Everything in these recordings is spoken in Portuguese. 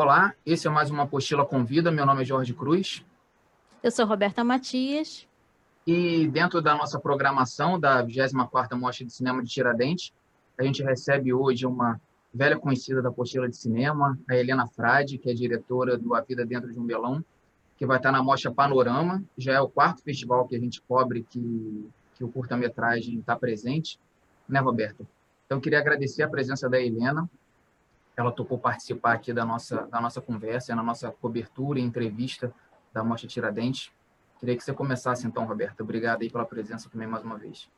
Olá, esse é mais uma apostila Convida. Meu nome é Jorge Cruz. Eu sou Roberta Matias. E dentro da nossa programação da 24ª Mostra de Cinema de Tiradentes, a gente recebe hoje uma velha conhecida da apostila de cinema, a Helena Frade, que é diretora do A Vida Dentro de um Belão, que vai estar na Mostra Panorama. Já é o quarto festival que a gente cobre que, que o curta-metragem está presente, né, Roberto? Então, queria agradecer a presença da Helena ela topou participar aqui da nossa, da nossa conversa, na nossa cobertura e entrevista da Mostra Tiradentes. Queria que você começasse então, Roberta. Obrigado aí pela presença também mais uma vez.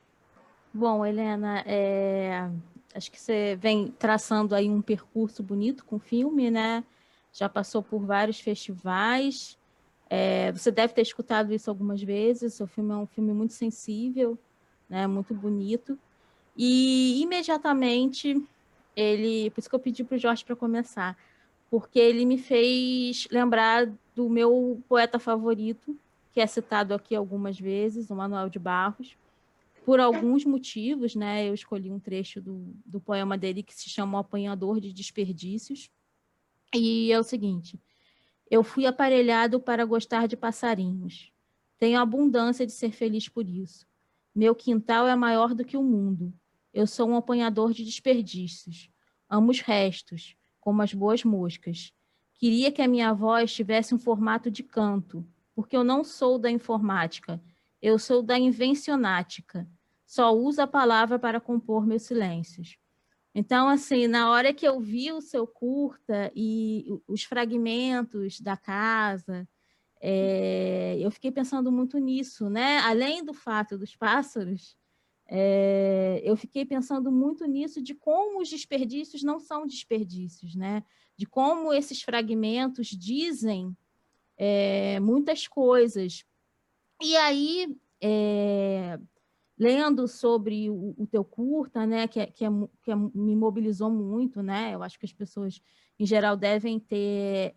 Bom, Helena, é... acho que você vem traçando aí um percurso bonito com o filme, né? Já passou por vários festivais. É... Você deve ter escutado isso algumas vezes. O filme é um filme muito sensível, né? Muito bonito. E imediatamente ele, por isso que eu pedi para o Jorge para começar, porque ele me fez lembrar do meu poeta favorito, que é citado aqui algumas vezes, o Manuel de Barros. Por alguns motivos, né, eu escolhi um trecho do, do poema dele que se chama O Apanhador de Desperdícios. E é o seguinte: Eu fui aparelhado para gostar de passarinhos. Tenho abundância de ser feliz por isso. Meu quintal é maior do que o mundo. Eu sou um apanhador de desperdícios. Amo os restos, como as boas moscas. Queria que a minha voz tivesse um formato de canto, porque eu não sou da informática, eu sou da invencionática. Só uso a palavra para compor meus silêncios. Então, assim, na hora que eu vi o seu curta e os fragmentos da casa, é, eu fiquei pensando muito nisso, né? Além do fato dos pássaros, é, eu fiquei pensando muito nisso, de como os desperdícios não são desperdícios, né? de como esses fragmentos dizem é, muitas coisas. E aí, é, lendo sobre o, o, teu curta, né, que, é, que, é, que é, me mobilizou muito, né? eu acho que as pessoas, em geral, devem ter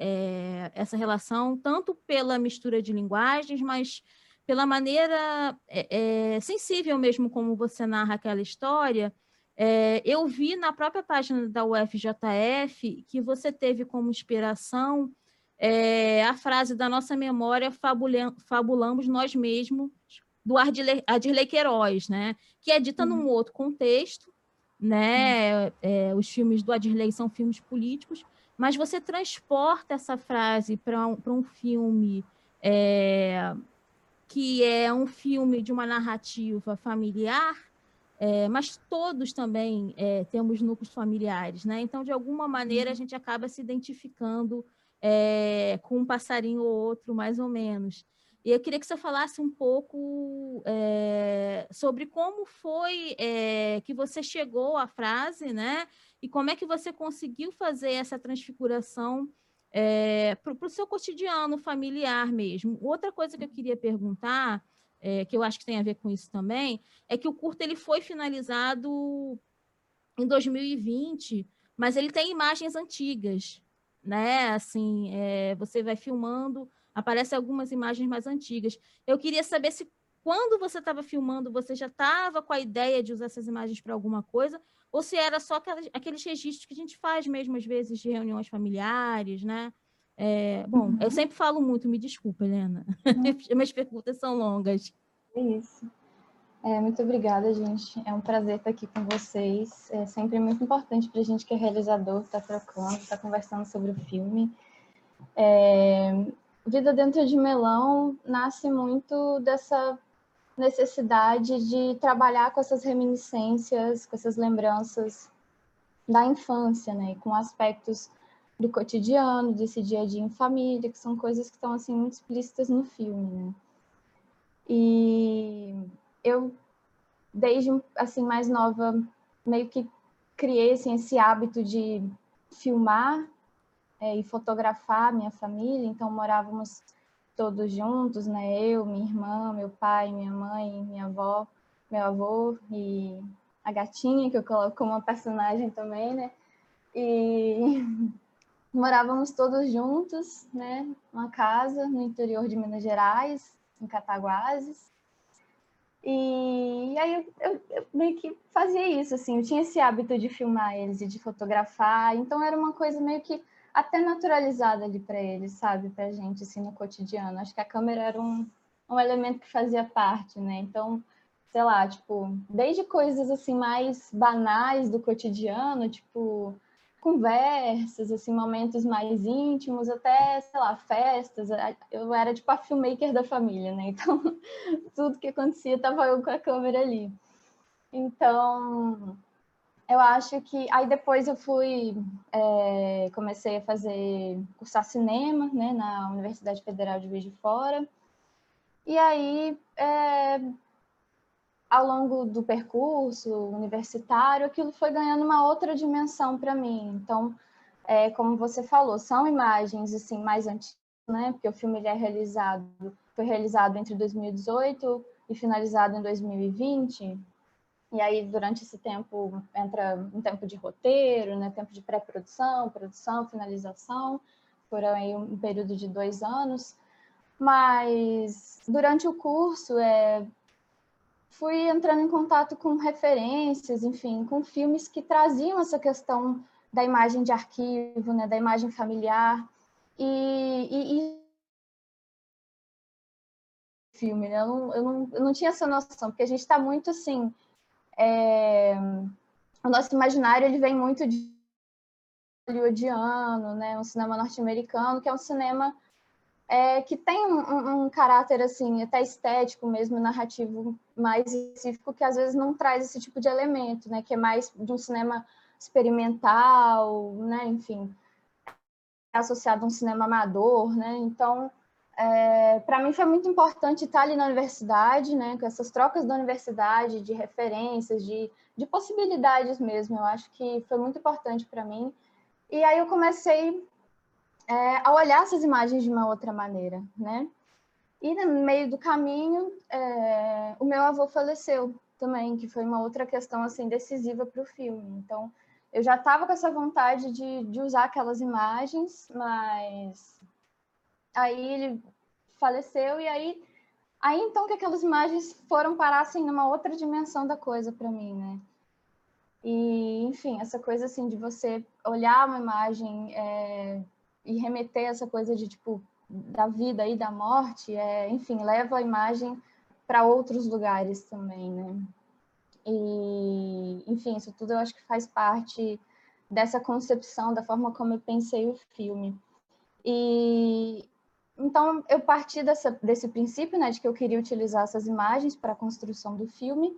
essa relação, tanto pela mistura de linguagens, mas pela maneira é, é, sensível mesmo como você narra aquela história, é, eu vi na própria página da UFJF que você teve como inspiração é, a frase da nossa memória fabulamos nós mesmos, do Adirley Queiroz, né? que é dita uhum. num outro contexto, né? Uhum. os filmes do Adirley são filmes políticos, mas você transporta essa frase para um, um filme é, que é um filme de uma narrativa familiar, é, mas todos também é, temos núcleos familiares, né? Então, de alguma maneira, a uhum. gente acaba se identificando é, com um passarinho ou outro, mais ou menos. E eu queria que você falasse um pouco é, sobre como foi é, que você chegou à frase, né? E como é que você conseguiu fazer essa transfiguração é, para o seu cotidiano familiar mesmo. Outra coisa que eu queria perguntar, é, que eu acho que tem a ver com isso também, é que o curto ele foi finalizado em 2020, mas ele tem imagens antigas, né? Assim, é, você vai filmando, aparecem algumas imagens mais antigas. Eu queria saber se quando você estava filmando, você já estava com a ideia de usar essas imagens para alguma coisa, ou se era só aquelas, aqueles registros que a gente faz mesmo, às vezes, de reuniões familiares, né? É, bom, uhum. eu sempre falo muito, me desculpa, Helena. Uhum. Minhas perguntas são longas. É isso. É, muito obrigada, gente. É um prazer estar aqui com vocês. É sempre muito importante para a gente que é realizador, estar tá trocando, estar tá conversando sobre o filme. É, Vida Dentro de Melão nasce muito dessa necessidade de trabalhar com essas reminiscências, com essas lembranças da infância, né? com aspectos do cotidiano, desse dia a dia em família, que são coisas que estão assim muito explícitas no filme, né? E eu desde assim mais nova meio que criei assim, esse hábito de filmar é, e fotografar minha família, então morávamos todos juntos, né? Eu, minha irmã, meu pai, minha mãe, minha avó, meu avô e a gatinha, que eu coloco como uma personagem também, né? E morávamos todos juntos, né? Uma casa no interior de Minas Gerais, em Cataguases. E aí eu, eu, eu, meio que fazia isso, assim, eu tinha esse hábito de filmar eles e de fotografar, então era uma coisa meio que até naturalizada ali para eles, sabe, para gente assim no cotidiano. Acho que a câmera era um, um elemento que fazia parte, né? Então, sei lá, tipo, desde coisas assim mais banais do cotidiano, tipo conversas, assim, momentos mais íntimos, até, sei lá, festas. Eu era tipo a filmmaker da família, né? Então, tudo que acontecia tava eu com a câmera ali. Então, eu acho que aí depois eu fui é, comecei a fazer cursar cinema né na Universidade Federal de Juiz de Fora. E aí é, ao longo do percurso universitário aquilo foi ganhando uma outra dimensão para mim. Então é, como você falou são imagens assim mais antigas né porque o filme ele é realizado foi realizado entre 2018 e finalizado em 2020 e aí, durante esse tempo, entra um tempo de roteiro, né? tempo de pré-produção, produção, finalização, por aí um período de dois anos. Mas, durante o curso, é, fui entrando em contato com referências, enfim, com filmes que traziam essa questão da imagem de arquivo, né? da imagem familiar. E, e, e filme, né? Eu não, eu, não, eu não tinha essa noção, porque a gente está muito assim é, o nosso imaginário ele vem muito de hollywoodiano, né, um cinema norte-americano, que é um cinema é, que tem um, um, caráter assim até estético mesmo, narrativo mais específico, que às vezes não traz esse tipo de elemento, né, que é mais de um cinema experimental, né, enfim, associado a um cinema amador, né, então é, para mim foi muito importante estar ali na universidade, né, com essas trocas da universidade, de referências, de, de possibilidades mesmo. Eu acho que foi muito importante para mim. E aí eu comecei é, a olhar essas imagens de uma outra maneira, né? E no meio do caminho, é, o meu avô faleceu também, que foi uma outra questão assim decisiva para o filme. Então, eu já estava com essa vontade de, de usar aquelas imagens, mas aí ele faleceu e aí aí então que aquelas imagens foram parar assim numa outra dimensão da coisa para mim, né? E enfim, essa coisa assim de você olhar uma imagem é, e remeter essa coisa de tipo da vida e da morte, é, enfim, leva a imagem para outros lugares também, né? E enfim, isso tudo eu acho que faz parte dessa concepção da forma como eu pensei o filme. E, então, eu parti dessa, desse princípio, né, de que eu queria utilizar essas imagens para a construção do filme,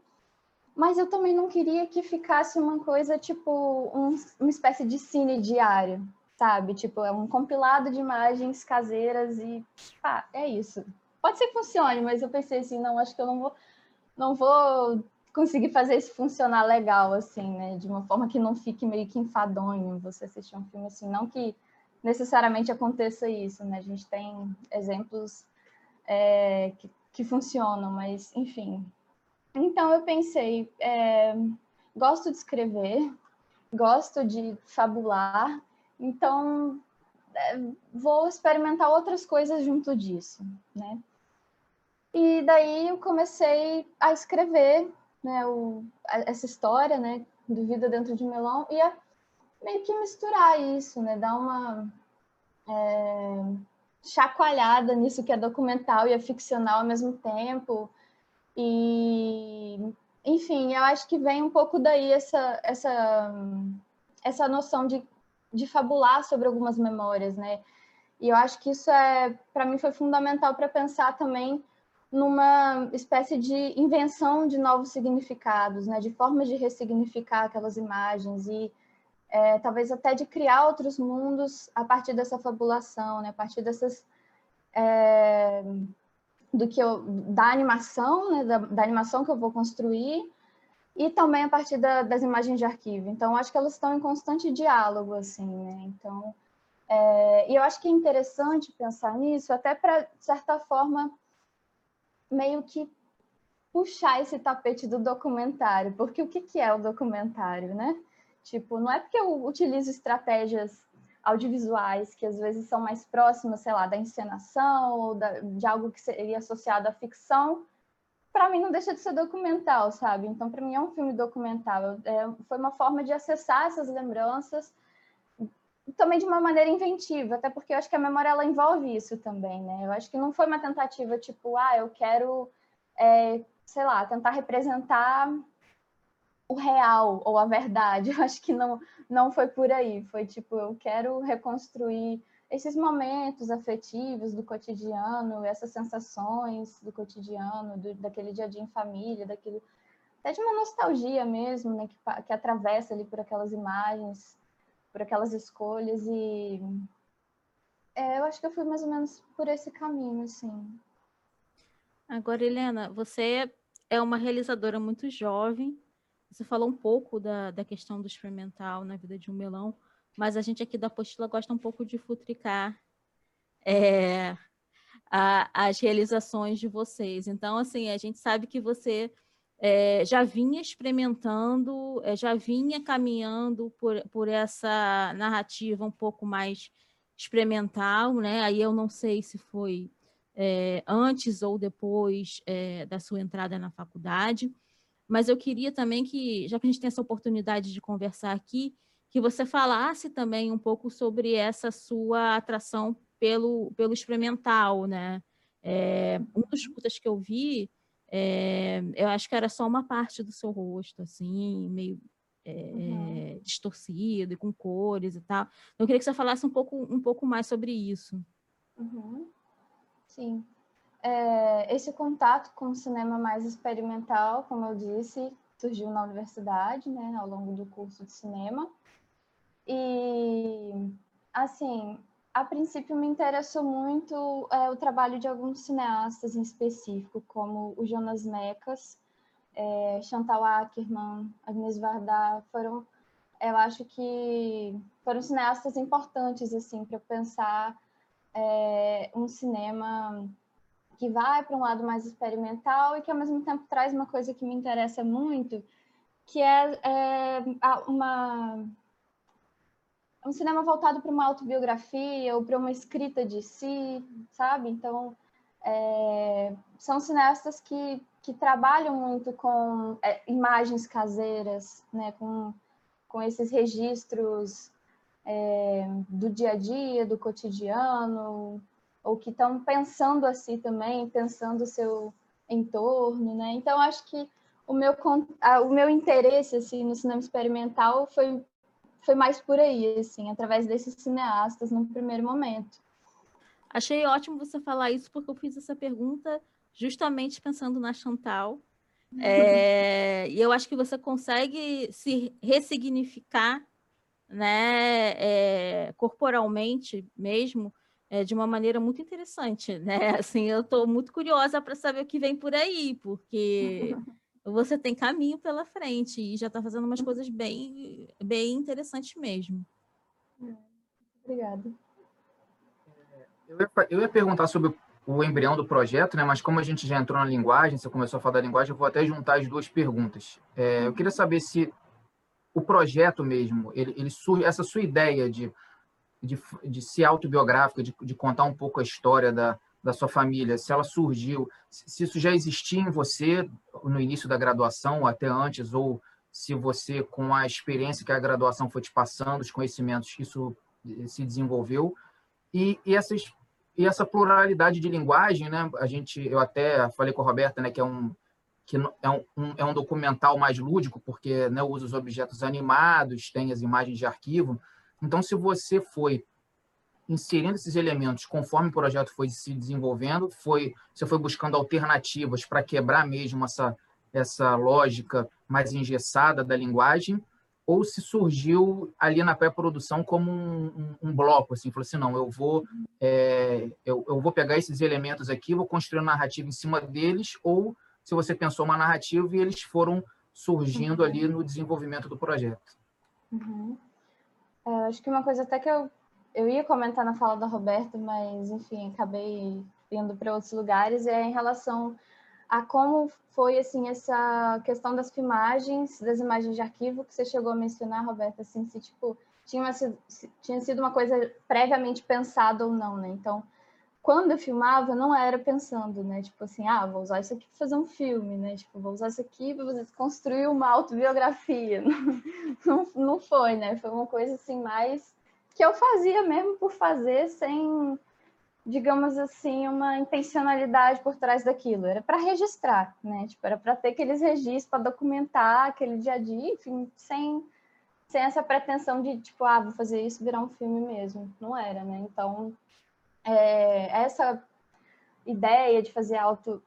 mas eu também não queria que ficasse uma coisa tipo um, uma espécie de cine diário, sabe? Tipo, é um compilado de imagens caseiras e pá, é isso. Pode ser que funcione, mas eu pensei assim, não, acho que eu não vou, não vou conseguir fazer isso funcionar legal, assim, né? De uma forma que não fique meio que enfadonho você assistir um filme assim, não que necessariamente aconteça isso, né? A gente tem exemplos é, que, que, funcionam, mas enfim. Então eu pensei, é, gosto de escrever, gosto de fabular, então é, vou experimentar outras coisas junto disso, né? E daí eu comecei a escrever, né, o, essa história, né, do Vida Dentro de Melão, e a meio que misturar isso, né? Dar uma é, chacoalhada nisso que é documental e é ficcional ao mesmo tempo. E, enfim, eu acho que vem um pouco daí essa, essa, essa noção de, de fabular sobre algumas memórias, né? E eu acho que isso é, para mim, foi fundamental para pensar também numa espécie de invenção de novos significados, né? De formas de ressignificar aquelas imagens e é, talvez até de criar outros mundos a partir dessa fabulação, né? a partir dessas é, do que eu, da animação, né? da, da, animação que eu vou construir e também a partir da, das imagens de arquivo. Então, acho que elas estão em constante diálogo, assim, né? Então, é, e eu acho que é interessante pensar nisso, até para, de certa forma, meio que puxar esse tapete do documentário, porque o que, que é o documentário, né? Tipo, não é porque eu utilizo estratégias audiovisuais que às vezes são mais próximas, sei lá, da encenação ou da, de algo que seria associado à ficção, para mim não deixa de ser documental, sabe? Então, para mim é um filme documental. É, foi uma forma de acessar essas lembranças também de uma maneira inventiva, até porque eu acho que a memória ela envolve isso também, né? Eu acho que não foi uma tentativa tipo, ah, eu quero, é, sei lá, tentar representar o real ou a verdade. Eu acho que não, não foi por aí. Foi tipo, eu quero reconstruir esses momentos afetivos do cotidiano, essas sensações do cotidiano, do, daquele dia a dia em família, daquilo até de uma nostalgia mesmo, né, que, que atravessa ali por aquelas imagens por aquelas escolhas e é, eu acho que eu fui mais ou menos por esse caminho, assim. Agora, Helena, você é uma realizadora muito jovem. Você falou um pouco da, da questão do experimental na vida de um melão, mas a gente aqui da apostila gosta um pouco de futricar é, a, as realizações de vocês. Então, assim, a gente sabe que você é, já vinha experimentando, é, já vinha caminhando por, por essa narrativa um pouco mais experimental, né? Aí eu não sei se foi é, antes ou depois é, da sua entrada na faculdade, mas eu queria também que, já que a gente tem essa oportunidade de conversar aqui, que você falasse também um pouco sobre essa sua atração pelo, pelo experimental, né? É, um dos curtas que eu vi é, eu acho que era só uma parte do seu rosto, assim, meio é, uhum. distorcido e com cores e tal. Então, eu queria que você falasse um pouco, um pouco mais sobre isso. Uhum. Sim. É, esse contato com o cinema mais experimental, como eu disse, surgiu na universidade, né, ao longo do curso de cinema. E, assim, a princípio me interessou muito é, o trabalho de alguns cineastas em específico, como o Jonas Mekas, é, Chantal Ackerman, Agnes Varda, foram, eu acho que foram cineastas importantes assim para pensar é, um cinema que vai para um lado mais experimental e que ao mesmo tempo traz uma coisa que me interessa muito, que é, é uma um cinema voltado para uma autobiografia ou para uma escrita de si, sabe? Então, é, são cineastas que, que trabalham muito com é, imagens caseiras, né? com, com esses registros é, do dia a dia, do cotidiano, ou que estão pensando assim também, pensando o seu entorno, né? Então, acho que o meu, o meu interesse assim, no cinema experimental foi foi mais por aí, assim, através desses cineastas no primeiro momento. Achei ótimo você falar isso, porque eu fiz essa pergunta justamente pensando na Chantal. É, e eu acho que você consegue se ressignificar né, é, corporalmente mesmo, é, de uma maneira muito interessante, né? Assim, eu estou muito curiosa para saber o que vem por aí, porque você tem caminho pela frente e já está fazendo umas coisas bem, bem interessantes mesmo. Obrigada. Eu ia, eu ia perguntar sobre o embrião do projeto, né? mas como a gente já entrou na linguagem, você começou a falar da linguagem, eu vou até juntar as duas perguntas. É, eu queria saber se o projeto mesmo, ele, ele surge, essa sua ideia de, de, de ser autobiográfica, de, de contar um pouco a história da, da sua família, se ela surgiu, se isso já existia em você no início da graduação, ou até antes, ou se você, com a experiência que a graduação foi te passando, os conhecimentos, isso se desenvolveu, e, e, essas, e essa pluralidade de linguagem, né? A gente, eu até falei com a Roberta, né, que é um que é um, um, é um documental mais lúdico, porque né, usa os objetos animados, tem as imagens de arquivo. Então, se você foi inserindo esses elementos conforme o projeto foi se desenvolvendo, foi você foi buscando alternativas para quebrar mesmo essa essa lógica mais engessada da linguagem, ou se surgiu ali na pré-produção como um, um, um, bloco, assim, falou assim, não, eu vou é, eu, eu vou pegar esses elementos aqui, vou construir uma narrativa em cima deles, ou se você pensou uma narrativa e eles foram surgindo uhum. ali no desenvolvimento do projeto. Uhum. É, acho que uma coisa até que eu eu ia comentar na fala da Roberta, mas enfim, acabei indo para outros lugares, é em relação a como foi assim essa questão das filmagens, das imagens de arquivo que você chegou a mencionar, Roberta, assim, se tipo tinha sido, tinha sido uma coisa previamente pensada ou não, né? Então, quando eu filmava, não era pensando, né? Tipo assim, ah, vou usar isso aqui para fazer um filme, né? Tipo, vou usar isso aqui para construir uma autobiografia. Não, não, foi, né? Foi uma coisa assim mais que eu fazia mesmo por fazer, sem, digamos assim, uma intencionalidade por trás daquilo. Era para registrar, né? Tipo, era para ter aqueles registros, para documentar aquele dia a dia, enfim, sem, sem essa pretensão de, tipo, ah, vou fazer isso virar um filme mesmo. Não era, né? Então, é, essa ideia de fazer auto,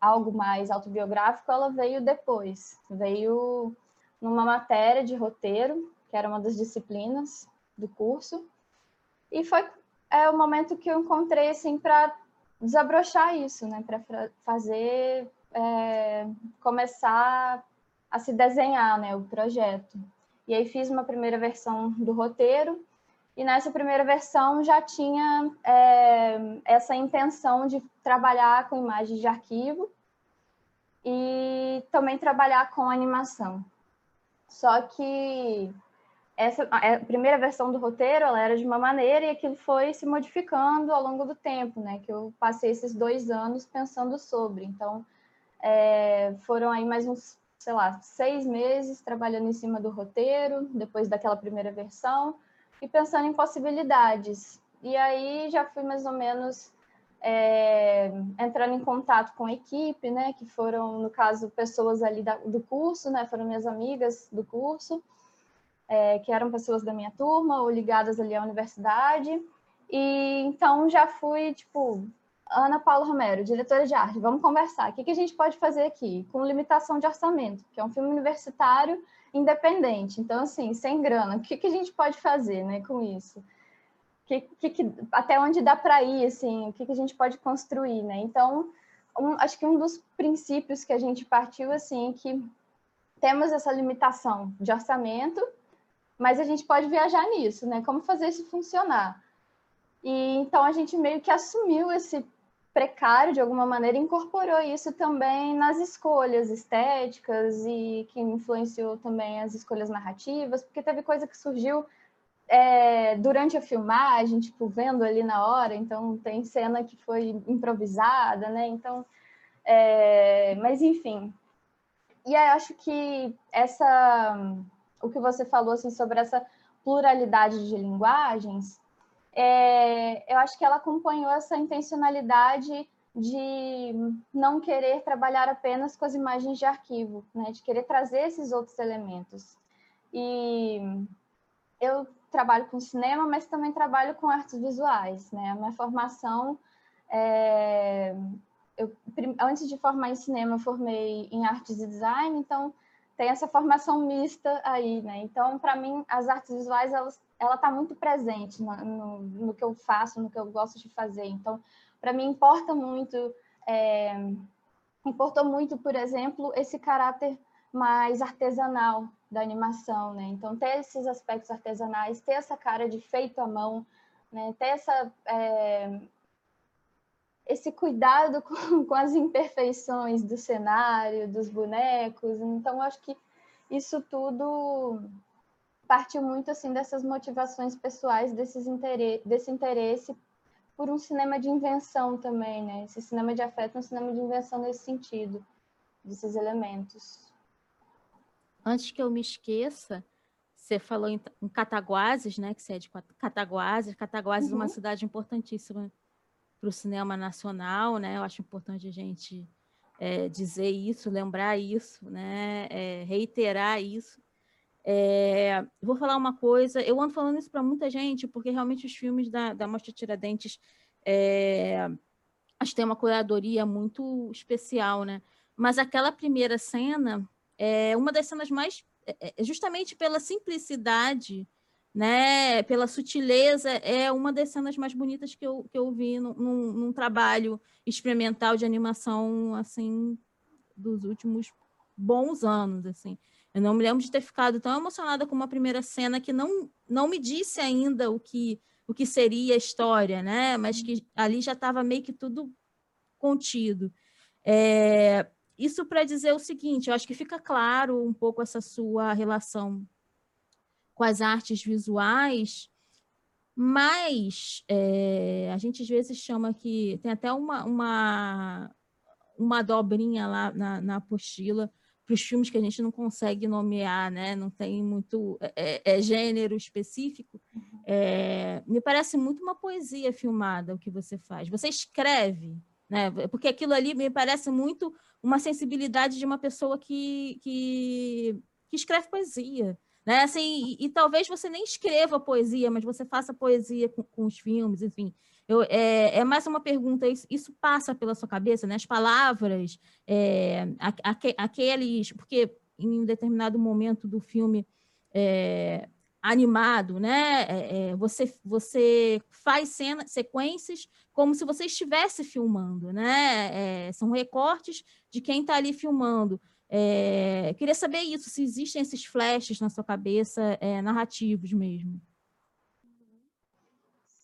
algo mais autobiográfico, ela veio depois. Veio numa matéria de roteiro, que era uma das disciplinas do curso. E foi é o momento que eu encontrei assim para desabrochar isso, né, para fazer é, começar a se desenhar, né, o projeto. E aí fiz uma primeira versão do roteiro e nessa primeira versão já tinha é, essa intenção de trabalhar com imagens de arquivo e também trabalhar com animação. Só que essa a primeira versão do roteiro ela era de uma maneira e aquilo foi se modificando ao longo do tempo, né? Que eu passei esses dois anos pensando sobre. Então, é, foram aí mais uns, sei lá, seis meses trabalhando em cima do roteiro, depois daquela primeira versão e pensando em possibilidades. E aí já fui mais ou menos é, entrando em contato com a equipe, né, que foram, no caso, pessoas ali da, do curso, né, foram minhas amigas do curso, é, que eram pessoas da minha turma ou ligadas ali à universidade. E então já fui, tipo, Ana Paula Romero, diretora de arte, vamos conversar. O que, que a gente pode fazer aqui? Com limitação de orçamento, que é um filme universitário independente. Então, assim, sem grana, o que, que a gente pode fazer né, com isso? Que, que, até onde dá para ir, assim, o que, que a gente pode construir, né? Então, um, acho que um dos princípios que a gente partiu, assim, é que temos essa limitação de orçamento, mas a gente pode viajar nisso, né? Como fazer isso funcionar? E então a gente meio que assumiu esse precário de alguma maneira incorporou isso também nas escolhas estéticas e que influenciou também as escolhas narrativas, porque teve coisa que surgiu é, durante a filmagem, tipo, vendo ali na hora, então tem cena que foi improvisada, né? Então, é, mas enfim. E aí acho que essa, o que você falou assim sobre essa pluralidade de linguagens é, eu acho que ela acompanhou essa intencionalidade de não querer trabalhar apenas com as imagens de arquivo, né, de querer trazer esses outros elementos. E eu trabalho com cinema, mas também trabalho com artes visuais, né? A minha formação, é... eu, antes de formar em cinema, eu formei em artes e design, então tem essa formação mista aí, né? Então, para mim, as artes visuais, elas ela está muito presente no, no, no, que eu faço, no que eu gosto de fazer. Então, para mim importa muito, é, importou muito, por exemplo, esse caráter mais artesanal da animação, né? Então, ter esses aspectos artesanais, ter essa cara de feito à mão, né? Ter essa é, esse cuidado com, com as imperfeições do cenário, dos bonecos. Então, acho que isso tudo partiu muito assim dessas motivações pessoais, desses interesse, desse interesse por um cinema de invenção também, né? Esse cinema de afeto é um cinema de invenção nesse sentido, desses elementos. Antes que eu me esqueça, você falou em, em Cataguases, né? Que você é de Cataguases. Cataguases uhum. é uma uhum. cidade importantíssima para o cinema nacional, né? Eu acho importante a gente é, dizer isso, lembrar isso, né? É, reiterar isso, é, vou falar uma coisa, eu ando falando isso para muita gente, porque realmente os filmes da, da Mostra Tiradentes é, acho que tem uma curadoria muito especial, né? Mas aquela primeira cena é uma das cenas mais, é, é, justamente pela simplicidade, né? Pela sutileza, é uma das cenas mais bonitas que eu, que eu vi num, num trabalho experimental de animação, assim, dos últimos bons anos, assim. Eu não me lembro de ter ficado tão emocionada com uma primeira cena que não, não me disse ainda o que, o que seria a história, né? Mas que ali já estava meio que tudo contido. É, isso para dizer o seguinte, eu acho que fica claro um pouco essa sua relação com as artes visuais, mas é, a gente às vezes chama que tem até uma, uma, uma dobrinha lá na, na apostila para os filmes que a gente não consegue nomear, né? não tem muito é, é, é gênero específico, é, me parece muito uma poesia filmada o que você faz. Você escreve, né? porque aquilo ali me parece muito uma sensibilidade de uma pessoa que, que, que escreve poesia. Né? Assim, e, e, talvez você nem escreva poesia, mas você faça poesia com, com os filmes, enfim. Eu, é, é, mais uma pergunta, isso, isso, passa pela sua cabeça, né? As palavras, é, aqueles... Porque em um determinado momento do filme é, animado, né? É, é, você, você faz cena, sequências como se você estivesse filmando, né? É, são recortes de quem está ali filmando. Queria saber isso, se existem esses flashes na sua cabeça, narrativos mesmo.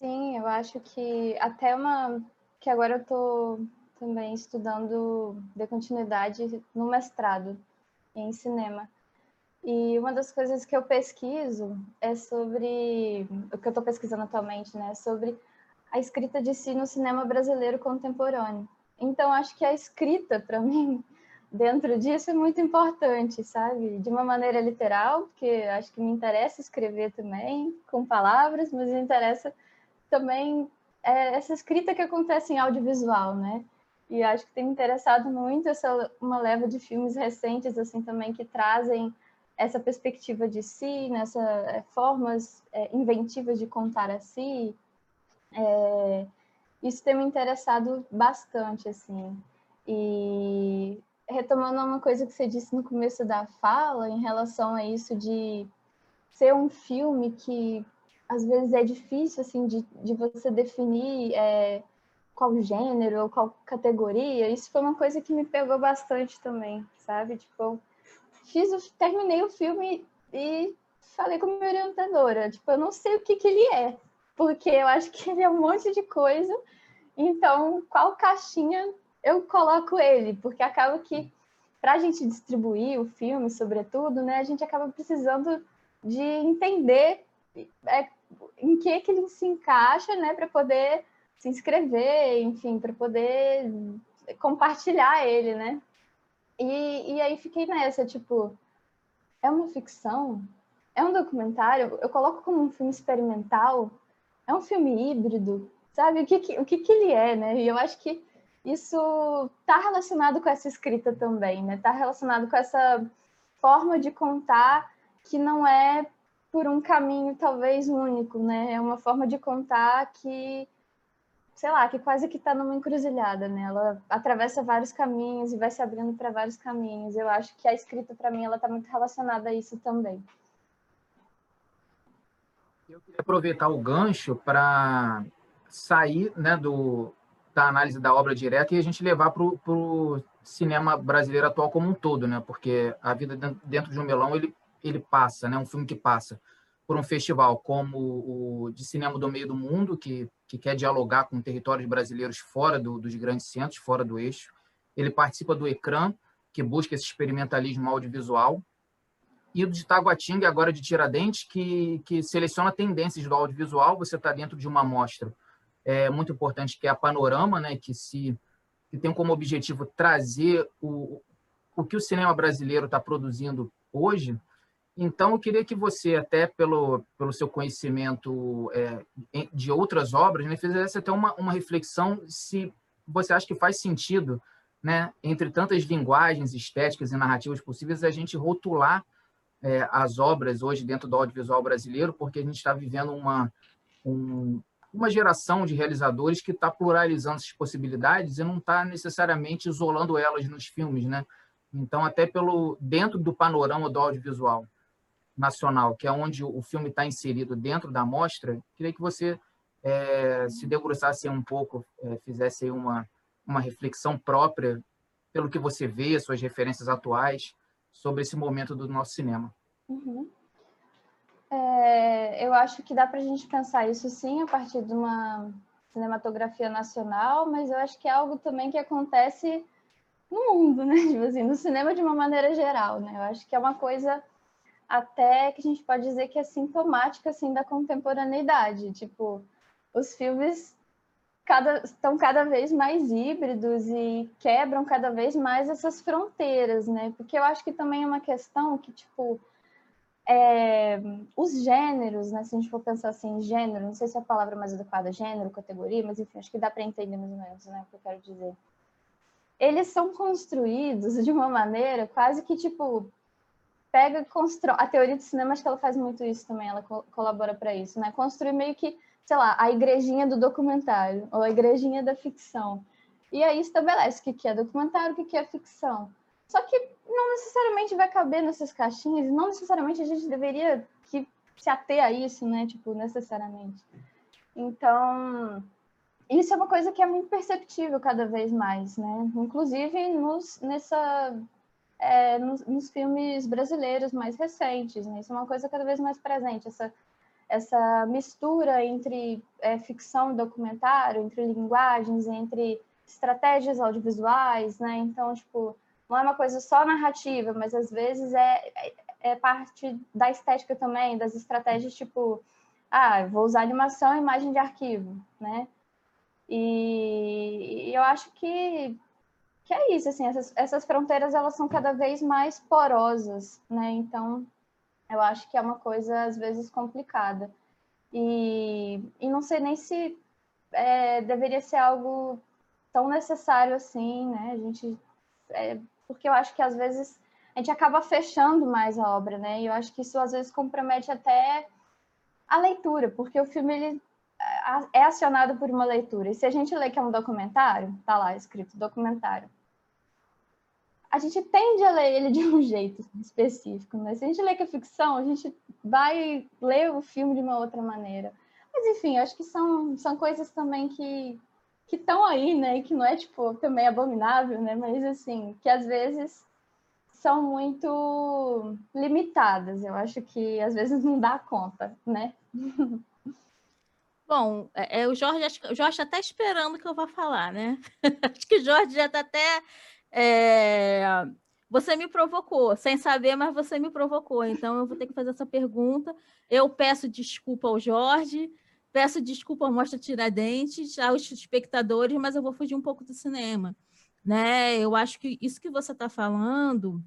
Sim, eu acho que até uma... que agora eu estou também estudando de continuidade no mestrado em cinema. E uma das coisas que eu pesquiso é sobre... o que eu estou pesquisando atualmente, né? Sobre a escrita de si no cinema brasileiro contemporâneo. Então, acho que a escrita, para mim, dentro disso é muito importante, sabe? De uma maneira literal, porque acho que me interessa escrever também com palavras, mas me interessa também é, essa escrita que acontece em audiovisual, né? E acho que tem me interessado muito essa uma leva de filmes recentes assim também que trazem essa perspectiva de si, nessa é, formas é, inventivas de contar a si. É, isso tem me interessado bastante assim. E retomando uma coisa que você disse no começo da fala, em relação a isso de ser um filme que às vezes é difícil assim de, de você definir é, qual gênero ou qual categoria. Isso foi uma coisa que me pegou bastante também, sabe? Tipo, fiz o, terminei o filme e falei com a minha orientadora, tipo, eu não sei o que, que ele é, porque eu acho que ele é um monte de coisa. Então, qual caixinha eu coloco ele, porque acaba que para a gente distribuir o filme, sobretudo, né, a gente acaba precisando de entender é, em que, que ele se encaixa, né, para poder se inscrever, enfim, para poder compartilhar ele, né? E, e aí fiquei nessa, tipo, é uma ficção? É um documentário? Eu coloco como um filme experimental? É um filme híbrido? Sabe? O que, que o que, que ele é, né? E eu acho que isso está relacionado com essa escrita também, né? Está relacionado com essa forma de contar que não é por um caminho talvez único, né? É uma forma de contar que, sei lá, que quase que está numa encruzilhada, né? Ela atravessa vários caminhos e vai se abrindo para vários caminhos. Eu acho que a escrita para mim ela está muito relacionada a isso também. Eu queria aproveitar o gancho para sair, né, do da análise da obra direta e a gente levar para o cinema brasileiro atual como um todo, né? Porque a vida dentro de um melão ele ele passa, né? Um filme que passa por um festival como o de cinema do meio do mundo que que quer dialogar com territórios brasileiros fora do, dos grandes centros, fora do eixo. Ele participa do Ecrã, que busca esse experimentalismo audiovisual, e do de Taguatinga, agora de Tiradentes, que, que seleciona tendências do audiovisual. Você está dentro de uma amostra é, muito importante, que é a Panorama, né, que, se, que tem como objetivo trazer o, o que o cinema brasileiro está produzindo hoje. Então, eu queria que você, até pelo, pelo seu conhecimento é, de outras obras, né, fizesse até uma, uma reflexão se você acha que faz sentido, né, entre tantas linguagens estéticas e narrativas possíveis, a gente rotular é, as obras hoje dentro do audiovisual brasileiro, porque a gente está vivendo uma, um, uma geração de realizadores que está pluralizando essas possibilidades e não está necessariamente isolando elas nos filmes, né? Então, até pelo dentro do panorama do audiovisual nacional, que é onde o filme está inserido dentro da mostra, queria que você é, se debruçasse um pouco, é, fizesse uma, uma reflexão própria pelo que você vê, suas referências atuais sobre esse momento do nosso cinema. Uhum. É, eu acho que dá para a gente pensar isso sim a partir de uma cinematografia nacional, mas eu acho que é algo também que acontece no mundo, né? Tipo assim, no cinema de uma maneira geral, né? Eu acho que é uma coisa até que a gente pode dizer que é sintomática assim da contemporaneidade, tipo, os filmes cada, estão cada vez mais híbridos e quebram cada vez mais essas fronteiras, né? Porque eu acho que também é uma questão que, tipo, é, os gêneros, né? Se a gente for pensar assim, gênero, não sei se é a palavra mais adequada, gênero, categoria, mas enfim, acho que dá para entender mais ou menos, né? O que eu quero dizer. Eles são construídos de uma maneira quase que, tipo, pega, constrói. A teoria do cinema, acho que ela faz muito isso também, ela co colabora para isso, né? Construir meio que sei lá, a igrejinha do documentário ou a igrejinha da ficção. E aí estabelece o que é documentário, o que é ficção. Só que não necessariamente vai caber nessas caixinhas, e não necessariamente a gente deveria que se ater a isso, né? Tipo, necessariamente. Então, isso é uma coisa que é muito perceptível cada vez mais, né? Inclusive nos, nessa, é, nos, nos, filmes brasileiros mais recentes, né? Isso é uma coisa cada vez mais presente, essa essa mistura entre é, ficção e documentário, entre linguagens, entre estratégias audiovisuais, né? Então, tipo, não é uma coisa só narrativa, mas às vezes é, é, é parte da estética também, das estratégias, tipo, ah, vou usar animação e imagem de arquivo, né? E, e eu acho que, que é isso, assim, essas, essas fronteiras, elas são cada vez mais porosas, né? Então, eu acho que é uma coisa, às vezes, complicada. E, e não sei nem se é, deveria ser algo tão necessário assim, né? A gente, é, porque eu acho que, às vezes, a gente acaba fechando mais a obra, né? E eu acho que isso, às vezes, compromete até a leitura, porque o filme, ele é acionado por uma leitura. E se a gente lê que é um documentário, tá lá escrito documentário, a gente tende a ler ele de um jeito específico, né? Se a gente lê que é ficção, a gente vai ler o filme de uma outra maneira. Mas enfim, acho que são, são coisas também que que estão aí, né? Que não é tipo também abominável, né? Mas assim, que às vezes são muito limitadas. Eu acho que às vezes não dá conta, né? Bom, é, é o Jorge, o Jorge está esperando que eu vá falar, né? acho que o Jorge já está até é, você me provocou, sem saber, mas você me provocou. Então, eu vou ter que fazer essa pergunta. Eu peço desculpa ao Jorge, peço desculpa ao Mostra Tiradentes, aos espectadores, mas eu vou fugir um pouco do cinema. Né? Eu acho que isso que você está falando,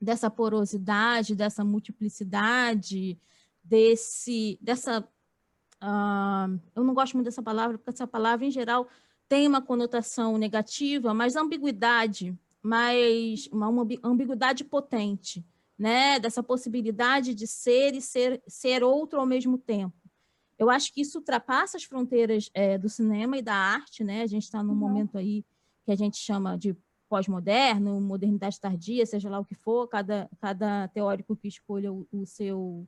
dessa porosidade, dessa multiplicidade, desse, dessa. Uh, eu não gosto muito dessa palavra, porque essa palavra, em geral, tem uma conotação negativa, mas ambiguidade, mas uma, uma ambiguidade potente, né? Dessa possibilidade de ser e ser, ser outro ao mesmo tempo. Eu acho que isso ultrapassa as fronteiras é, do cinema e da arte, né? A gente está num uhum. momento aí que a gente chama de pós-moderno, modernidade tardia, seja lá o que for, cada, cada teórico que escolha o, o seu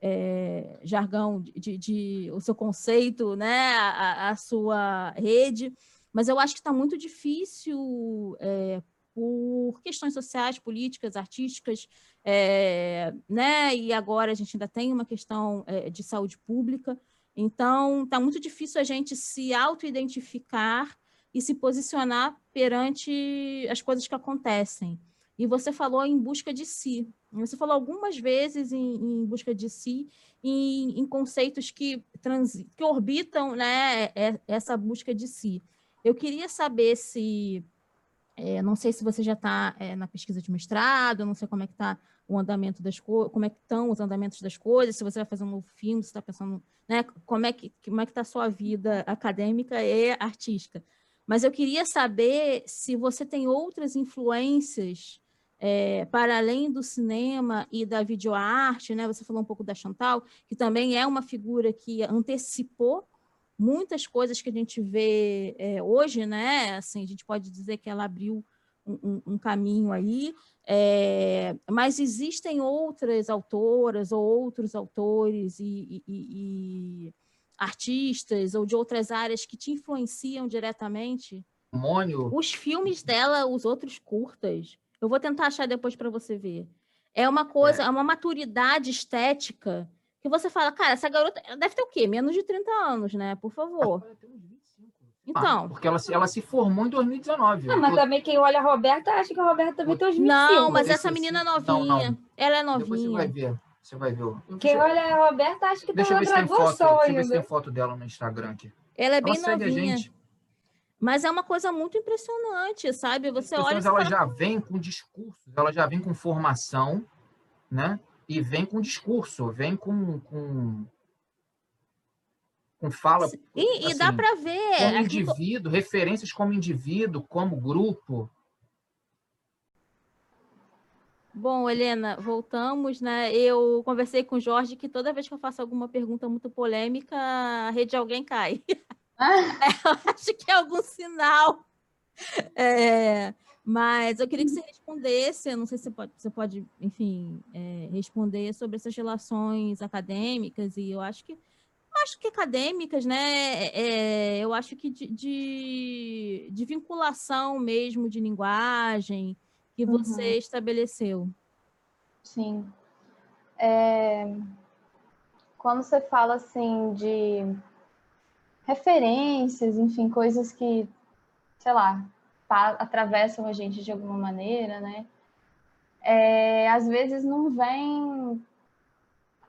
é, jargão, de, de, o seu conceito, né, a, a, sua rede, mas eu acho que está muito difícil é, por questões sociais, políticas, artísticas, é, né, e agora a gente ainda tem uma questão é, de saúde pública, então está muito difícil a gente se auto-identificar e se posicionar perante as coisas que acontecem. E você falou em busca de si, você falou algumas vezes em, em busca de si, em, em conceitos que, trans, que orbitam né, é, essa busca de si. Eu queria saber se, é, não sei se você já está é, na pesquisa de mestrado, não sei como é que está o andamento das coisas, como é que estão os andamentos das coisas, se você vai fazer um novo filme, se está pensando, né, como é que como é que está a sua vida acadêmica e artística. Mas eu queria saber se você tem outras influências é, para além do cinema e da videoarte, né? Você falou um pouco da Chantal, que também é uma figura que antecipou muitas coisas que a gente vê é, hoje, né? Assim, a gente pode dizer que ela abriu um, um caminho aí, é, mas existem outras autoras ou outros autores e, e, e, artistas ou de outras áreas que te influenciam diretamente? Mônio. Os filmes dela, os outros curtas, eu vou tentar achar depois para você ver. É uma coisa, é. é. uma maturidade estética que você fala, cara, essa garota deve ter o quê? Menos de 30 anos, né? Por favor. Então. Ah, porque ela, ela se formou em 2019. Não, mas também quem olha a Roberta acha que a Roberta também tem uns 25. Não, mas essa menina novinha. Não, não. Ela é novinha. Depois você vai ver. Você vai ver. Quem olha a Roberta acha que deixa tá ver se tem foto, Deixa eu ver se tem foto dela no Instagram aqui. Ela é bem ela segue a novinha. gente. Mas é uma coisa muito impressionante, sabe? Você As olha pessoas você ela fala, já vem com discursos, ela já vem com formação, né? E vem com discurso, vem com, com, com fala E, e dá assim, para ver. como aqui- indivíduo, referências como indivíduo, como grupo. Bom, Helena, voltamos, né? Eu conversei com o Jorge que toda vez que eu faço alguma pergunta muito polêmica, a rede de alguém cai. Eu acho que é algum sinal. É, mas eu queria que você respondesse, não sei se você pode, você pode enfim, é, responder sobre essas relações acadêmicas, e eu acho que acho que acadêmicas, né? é, eu acho que de, de, de vinculação mesmo de linguagem que Uhum. você estabeleceu. Sim. É, Quando você fala assim de referências, enfim, coisas que, sei lá, atravessam a gente de alguma maneira, né? É, às vezes não vem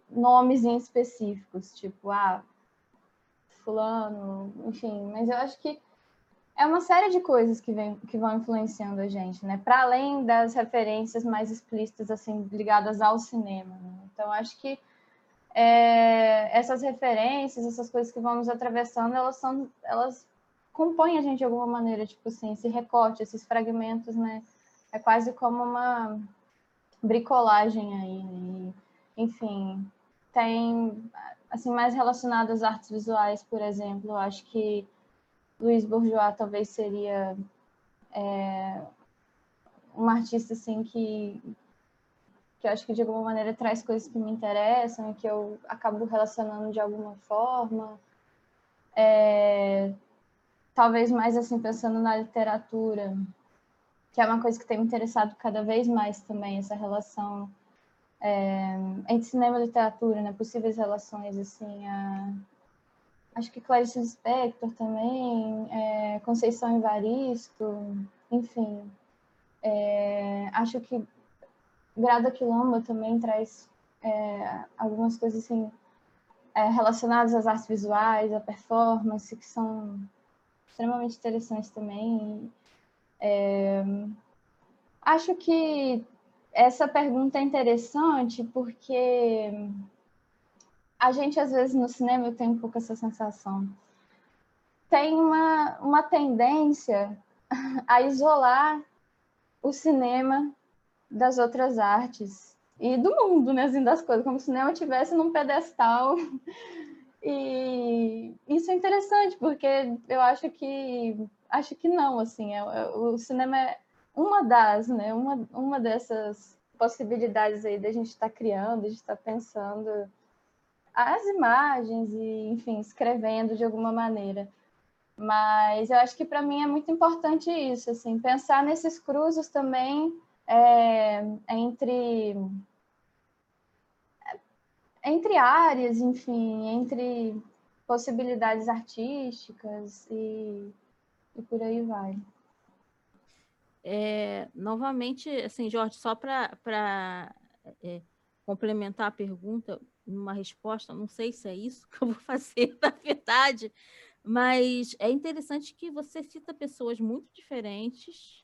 nomes em específicos, tipo, ah, fulano, enfim, mas eu acho que é uma série de coisas que, vem, que vão influenciando a gente, né? Para além das referências mais explícitas, assim, ligadas ao cinema. Né? Então, acho que é, essas referências, essas coisas que vão nos atravessando, elas são, elas compõem a gente de alguma maneira, tipo assim, esse recorte, esses fragmentos, né? É quase como uma bricolagem aí, né? Enfim, tem, assim, mais relacionado às artes visuais, por exemplo, eu acho que Luiz Bourgeois talvez seria é, um artista assim que que eu acho que de alguma maneira traz coisas que me interessam que eu acabo relacionando de alguma forma. É, talvez mais assim pensando na literatura, que é uma coisa que tem me interessado cada vez mais também essa relação é, entre cinema e literatura, né? Possíveis relações assim. A, acho que Clarice Lispector também, é, Conceição Evaristo, enfim. É, acho que Grada Quilomba também traz é, algumas coisas assim, é, relacionadas às artes visuais, à performance, que são extremamente interessantes também. É, acho que essa pergunta é interessante porque a gente, às vezes, no cinema, eu tenho um pouco essa sensação, tem uma, uma tendência a isolar o cinema das outras artes e do mundo, né, assim, das coisas, como se o cinema estivesse num pedestal. E isso é interessante, porque eu acho que acho que não, assim, é, é, o cinema é uma das, né, uma, uma dessas possibilidades aí da gente estar tá criando, de estar tá pensando as imagens e, enfim, escrevendo de alguma maneira. Mas eu acho que para mim é muito importante isso, assim, pensar nesses cruzos também é, entre entre áreas, enfim, entre possibilidades artísticas e, e por aí vai. É, novamente, assim, Jorge, só para é, complementar a pergunta, uma resposta, não sei se é isso que eu vou fazer, na verdade, mas é interessante que você cita pessoas muito diferentes,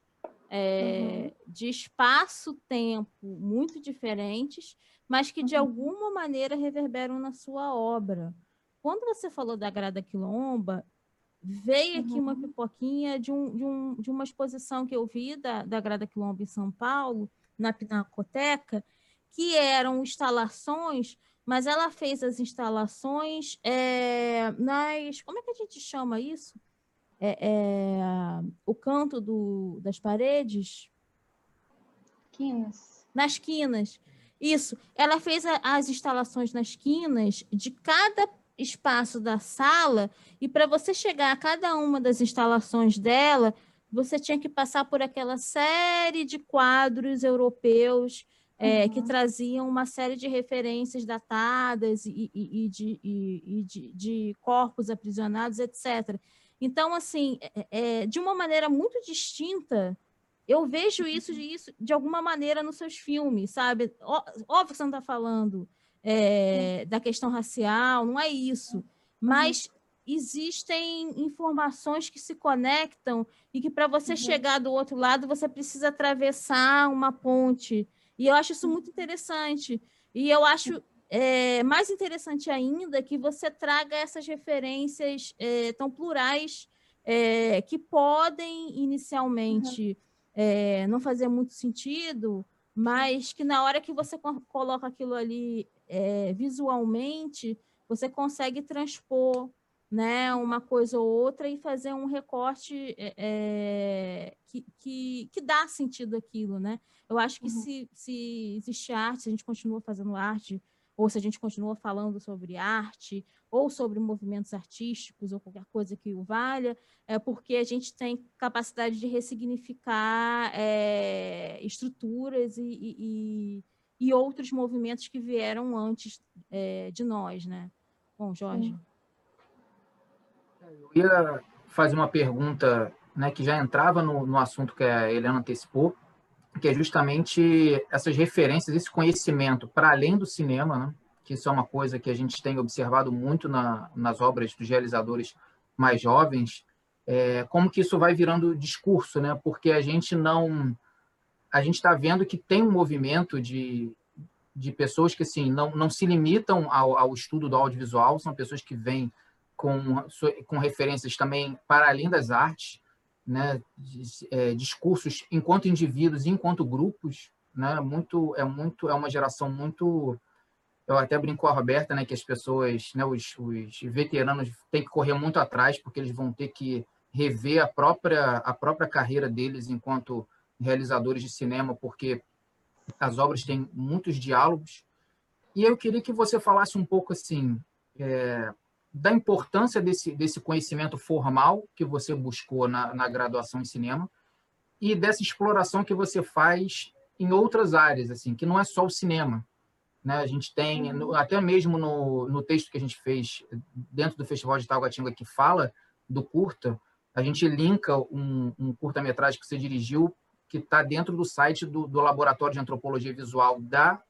é, uhum. de espaço-tempo muito diferentes, mas que de uhum. alguma maneira reverberam na sua obra. Quando você falou da Grada Quilomba, veio aqui uhum. uma pipoquinha de, um, de, um, de uma exposição que eu vi da, da Grada Quilomba em São Paulo, na Pinacoteca, que eram instalações, mas ela fez as instalações é, nas. Como é que a gente chama isso? É, é, o canto do, das paredes? Quinas. Nas quinas. Isso. Ela fez a, as instalações nas quinas de cada espaço da sala, e para você chegar a cada uma das instalações dela, você tinha que passar por aquela série de quadros europeus é, uhum. que traziam uma série de referências datadas e, e, e, de, e de, de, corpos aprisionados, etc. Então, assim, é, de uma maneira muito distinta, eu vejo isso de, isso de alguma maneira nos seus filmes, sabe? Óbvio que você não está falando é, da questão racial, não é isso. Mas existem informações que se conectam e que para você uhum. chegar do outro lado você precisa atravessar uma ponte. E eu acho isso muito interessante. E eu acho é, mais interessante ainda que você traga essas referências é, tão plurais é, que podem inicialmente uhum. não fazer muito sentido, mas que na hora que você coloca aquilo ali visualmente, você consegue transpor né, uma coisa ou outra e fazer um recorte é, que, que, que, dá sentido aquilo, né? Eu acho que uhum. se, se existe arte, se a gente continua fazendo arte, ou se a gente continua falando sobre arte, ou sobre movimentos artísticos, ou qualquer coisa que o valha, é porque a gente tem capacidade de ressignificar é, estruturas e, e, e, outros movimentos que vieram antes é, de nós, né? Bom, Jorge. Sim. Eu ia fazer uma pergunta né, que já entrava no, no assunto que a Helena antecipou, que é justamente essas referências, esse conhecimento para além do cinema, né? que isso é uma coisa que a gente tem observado muito na, nas obras dos realizadores mais jovens, é, como que isso vai virando discurso, né? Porque a gente não, a gente está vendo que tem um movimento de, de pessoas que assim não, não se limitam ao, ao estudo do audiovisual, são pessoas que vêm com, com referências também para além das artes, né, é, discursos enquanto indivíduos e enquanto grupos, né, muito é muito é uma geração muito eu até brinco com a Roberta, né, que as pessoas, né, os, os veteranos têm que correr muito atrás porque eles vão ter que rever a própria a própria carreira deles enquanto realizadores de cinema, porque as obras têm muitos diálogos. E eu queria que você falasse um pouco assim, é, da importância desse, desse conhecimento formal que você buscou na, na graduação em cinema e dessa exploração que você faz em outras áreas, assim, que não é só o cinema. Né? A gente tem, uhum. até mesmo no, no texto que a gente fez dentro do Festival de Taguatinga, que fala do curta, a gente linka um, um curta-metragem que você dirigiu, que está dentro do site do, do Laboratório de Antropologia Visual da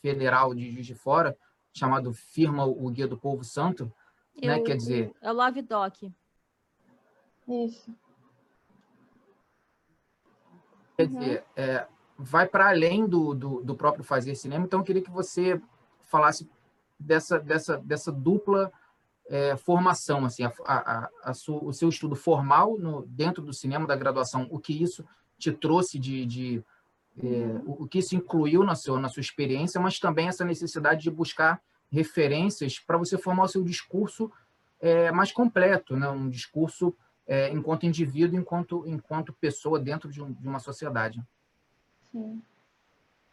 Federal de Juiz de Fora, chamado Firma O Guia do Povo Santo, eu, né? Quer dizer. É o Love Doc. Isso. Quer uhum. dizer, é, vai para além do, do, do, próprio fazer cinema, então eu queria que você falasse dessa, dessa, dessa dupla é, formação, assim, a, a, a su, o seu estudo formal no, dentro do cinema, da graduação, o que isso te trouxe de, de é, uhum. o, o que isso incluiu na sua, na sua experiência, mas também essa necessidade de buscar referências para você formar o seu discurso é, mais completo, né? um discurso é, enquanto indivíduo, enquanto, enquanto pessoa dentro de, um, de uma sociedade. Sim.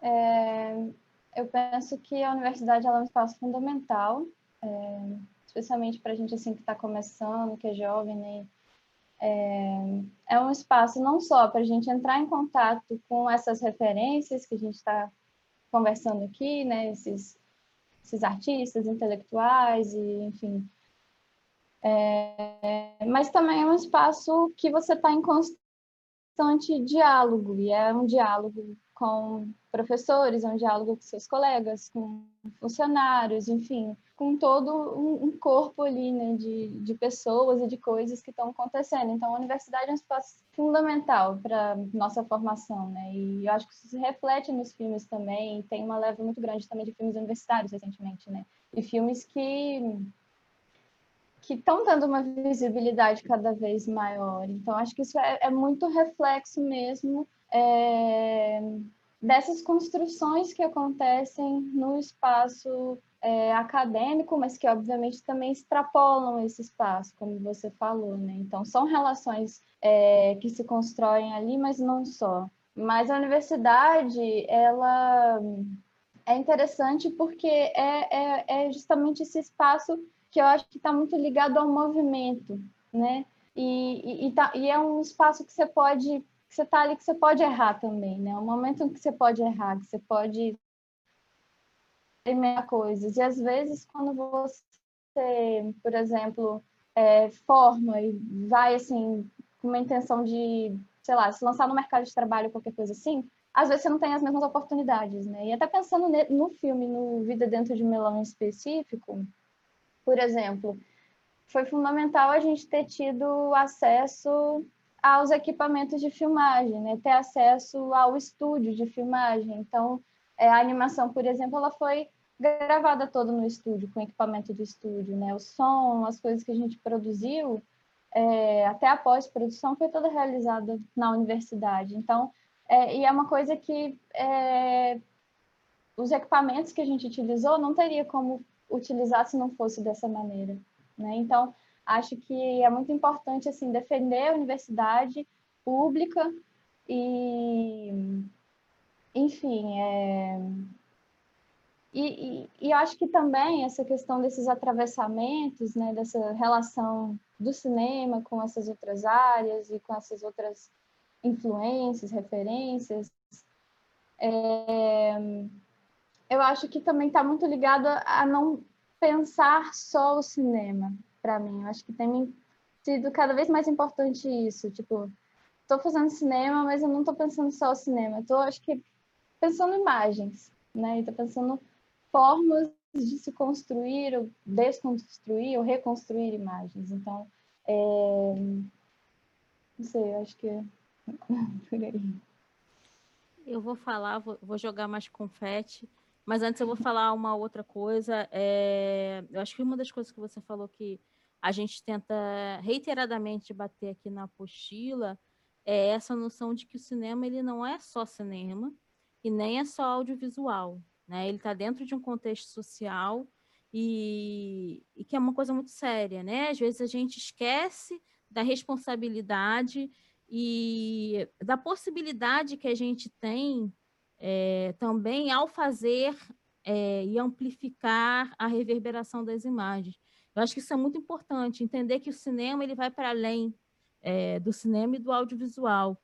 É, eu penso que a universidade é um espaço fundamental, é, especialmente para a gente assim que está começando, que é jovem, né? É, é um espaço não só para a gente entrar em contato com essas referências que a gente está conversando aqui, né? Esses esses artistas intelectuais e enfim. É, mas também é um espaço que você está em constante diálogo e é um diálogo com professores, é um diálogo com seus colegas, com funcionários, enfim, com todo um, um corpo ali, né, de, de pessoas e de coisas que estão acontecendo. Então, a universidade é um espaço fundamental para nossa formação, né, e eu acho que isso se reflete nos filmes também, tem uma leva muito grande também de filmes universitários recentemente, né, e filmes que que estão dando uma visibilidade cada vez maior. Então, acho que isso é, é muito reflexo mesmo é, dessas construções que acontecem no espaço é, acadêmico, mas que obviamente também extrapolam esse espaço, como você falou, né? Então são relações é, que se constroem ali, mas não só. Mas a universidade, ela é interessante porque é, é, é justamente esse espaço que eu acho que está muito ligado ao movimento, né? E, e, e, tá, e é um espaço que você pode que você está ali que você pode errar também, né? O momento em que você pode errar, que você pode experimentar coisas. E às vezes, quando você, por exemplo, é, forma e vai assim com uma intenção de, sei lá, se lançar no mercado de trabalho, qualquer coisa assim, às vezes você não tem as mesmas oportunidades, né? E até pensando no filme, no Vida Dentro de Melão em específico, por exemplo, foi fundamental a gente ter tido acesso aos equipamentos de filmagem, né? ter acesso ao estúdio de filmagem. Então, é, a animação, por exemplo, ela foi gravada toda no estúdio, com equipamento de estúdio, né? O som, as coisas que a gente produziu, é, até a pós-produção, foi toda realizada na universidade. Então, é, e é uma coisa que é, os equipamentos que a gente utilizou não teria como utilizar se não fosse dessa maneira, né? Então, acho que é muito importante assim defender a universidade pública e enfim é... e, e, e acho que também essa questão desses atravessamentos né dessa relação do cinema com essas outras áreas e com essas outras influências referências é... eu acho que também está muito ligado a não pensar só o cinema para mim. Eu acho que tem sido cada vez mais importante isso. Tipo, estou fazendo cinema, mas eu não estou pensando só o cinema. Estou, acho que, pensando imagens, né? Estou pensando formas de se construir, ou desconstruir, ou reconstruir imagens. Então, é... não sei, acho que é por aí. Eu vou falar, vou jogar mais confete, mas antes eu vou falar uma outra coisa. É... Eu acho que uma das coisas que você falou que a gente tenta reiteradamente bater aqui na apostila é essa noção de que o cinema ele não é só cinema e nem é só audiovisual, né? Ele está dentro de um contexto social e, e, que é uma coisa muito séria, né? Às vezes a gente esquece da responsabilidade e da possibilidade que a gente tem é, também ao fazer é, e amplificar a reverberação das imagens. Eu acho que isso é muito importante, entender que o cinema ele vai para além é, do cinema e do audiovisual.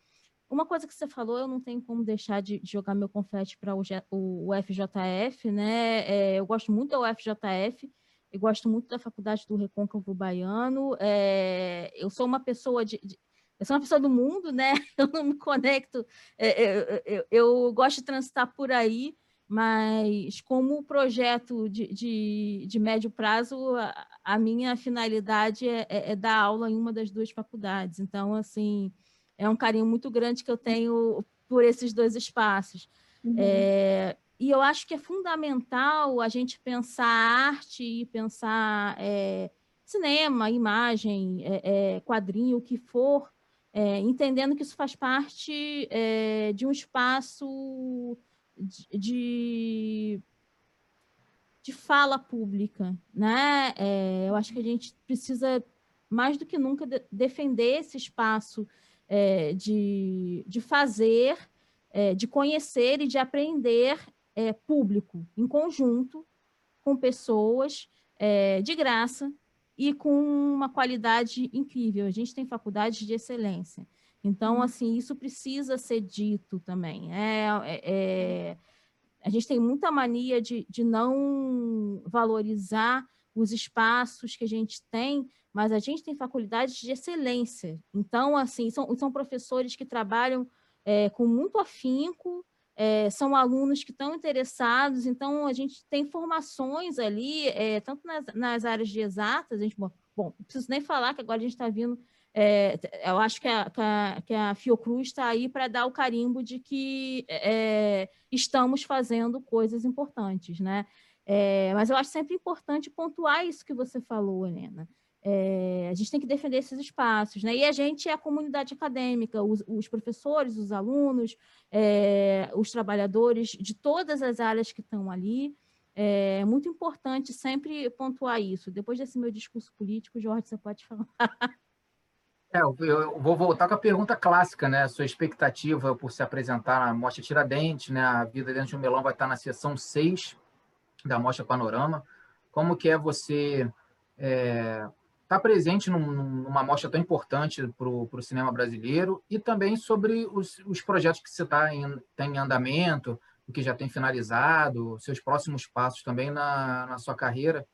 Uma coisa que você falou, eu não tenho como deixar de jogar meu confete para o, o, FJF, né? É, eu gosto muito da UFJF, eu gosto muito da Faculdade do Recôncavo Baiano. É, eu sou uma pessoa de, de, eu sou uma pessoa do mundo, né? Eu não me conecto, é, é, eu, eu, eu gosto de transitar por aí, mas como projeto de, de, de médio prazo, a, a, minha finalidade é, é, é, dar aula em uma das duas faculdades. Então, assim, é um carinho muito grande que eu tenho por esses dois espaços. Uhum. É, e eu acho que é fundamental a gente pensar arte e pensar é, cinema, imagem, é, é, quadrinho, o que for, entendendo que isso faz parte de um espaço de, de fala pública, né? É, eu acho que a gente precisa, mais do que nunca, de, defender esse espaço é, de, de fazer, é, de conhecer e de aprender é, público, em conjunto, com pessoas, é, de graça e com uma qualidade incrível. A gente tem faculdades de excelência. Então, uhum. assim, isso precisa ser dito também. É, é, é, a gente tem muita mania de, de não valorizar os espaços que a gente tem, mas a gente tem faculdades de excelência. Então, assim, são, são professores que trabalham é, com muito afinco, é, são alunos que estão interessados, então a gente tem formações ali, é, tanto nas, nas, áreas de exatas, a gente, bom, bom, não preciso nem falar que agora a gente está vindo é, eu acho que a, que a, que a Fiocruz está aí para dar o carimbo de que é, estamos fazendo coisas importantes, né? É, mas eu acho sempre importante pontuar isso que você falou, Helena. É, a gente tem que defender esses espaços, né? E a gente é a comunidade acadêmica, os, os professores, os alunos, é, os trabalhadores de todas as áreas que estão ali. É muito importante sempre pontuar isso. Depois desse meu discurso político, Jorge, você pode falar. É, eu vou voltar com a pergunta clássica, né? Sua expectativa por se apresentar na Mostra Tiradentes, né? A Vida Dentro de um Melão vai estar na sessão 6 da Mostra Panorama. Como que é você estar é, tá presente num, numa mostra tão importante para o cinema brasileiro e também sobre os, os projetos que você está em, tá em andamento, o que já tem finalizado, seus próximos passos também na, na sua carreira,